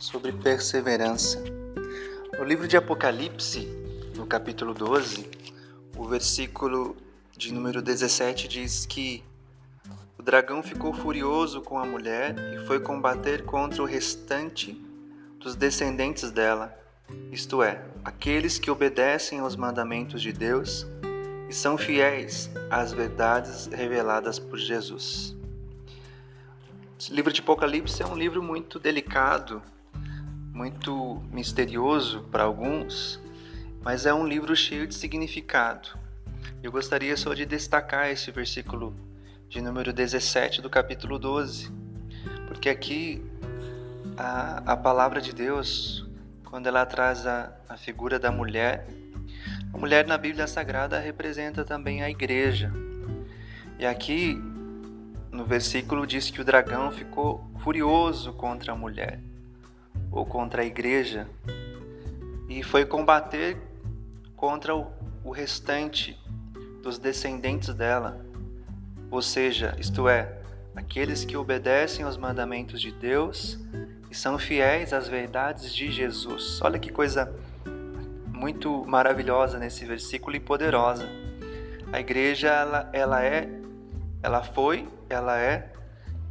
sobre perseverança. No livro de Apocalipse, no capítulo 12, o versículo de número 17 diz que o dragão ficou furioso com a mulher e foi combater contra o restante dos descendentes dela, isto é, aqueles que obedecem aos mandamentos de Deus e são fiéis às verdades reveladas por Jesus. O livro de Apocalipse é um livro muito delicado, muito misterioso para alguns, mas é um livro cheio de significado. Eu gostaria só de destacar esse versículo de número 17 do capítulo 12, porque aqui a, a palavra de Deus, quando ela traz a, a figura da mulher, a mulher na Bíblia Sagrada representa também a igreja. E aqui no versículo diz que o dragão ficou furioso contra a mulher ou contra a igreja e foi combater contra o, restante dos descendentes dela, ou seja, isto é, aqueles que obedecem aos mandamentos de Deus e são fiéis às verdades de Jesus. Olha que coisa muito maravilhosa nesse versículo e poderosa. A igreja ela, ela é, ela foi ela é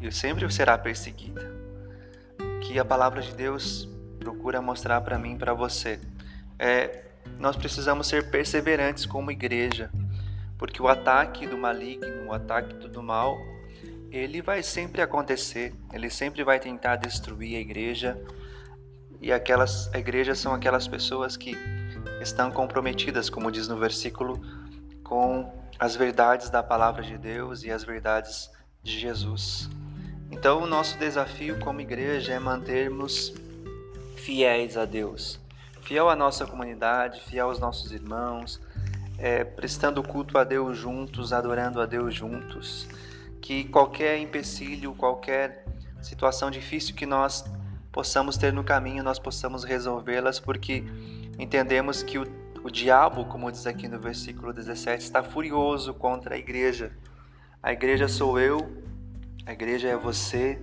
e sempre será perseguida. Que a palavra de Deus procura mostrar para mim e para você é nós precisamos ser perseverantes como igreja, porque o ataque do maligno, o ataque do mal, ele vai sempre acontecer, ele sempre vai tentar destruir a igreja. E aquelas igrejas são aquelas pessoas que estão comprometidas, como diz no versículo, com as verdades da palavra de Deus e as verdades de Jesus. Então, o nosso desafio como igreja é mantermos fiéis a Deus, fiel à nossa comunidade, fiel aos nossos irmãos, é, prestando culto a Deus juntos, adorando a Deus juntos. Que qualquer empecilho, qualquer situação difícil que nós possamos ter no caminho, nós possamos resolvê-las, porque entendemos que o, o diabo, como diz aqui no versículo 17, está furioso contra a igreja a igreja sou eu, a igreja é você,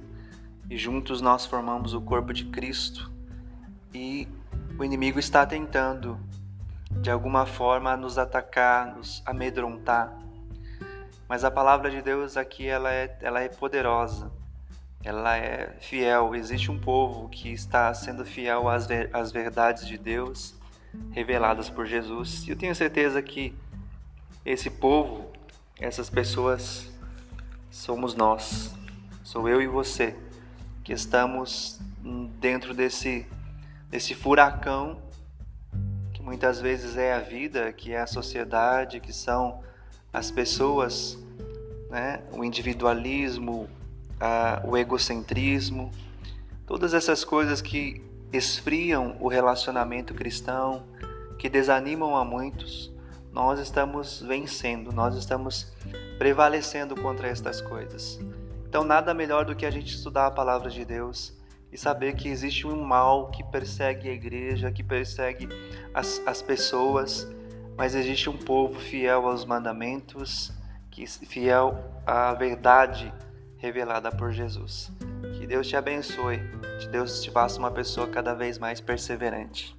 e juntos nós formamos o corpo de Cristo. E o inimigo está tentando, de alguma forma, nos atacar, nos amedrontar. Mas a palavra de Deus aqui ela é, ela é poderosa, ela é fiel. Existe um povo que está sendo fiel às, ver, às verdades de Deus reveladas por Jesus. E eu tenho certeza que esse povo essas pessoas somos nós, sou eu e você, que estamos dentro desse, desse furacão que muitas vezes é a vida, que é a sociedade, que são as pessoas, né? o individualismo, a, o egocentrismo, todas essas coisas que esfriam o relacionamento cristão, que desanimam a muitos nós estamos vencendo, nós estamos prevalecendo contra estas coisas. Então, nada melhor do que a gente estudar a palavra de Deus e saber que existe um mal que persegue a igreja, que persegue as, as pessoas, mas existe um povo fiel aos mandamentos, que fiel à verdade revelada por Jesus. Que Deus te abençoe, que Deus te faça uma pessoa cada vez mais perseverante.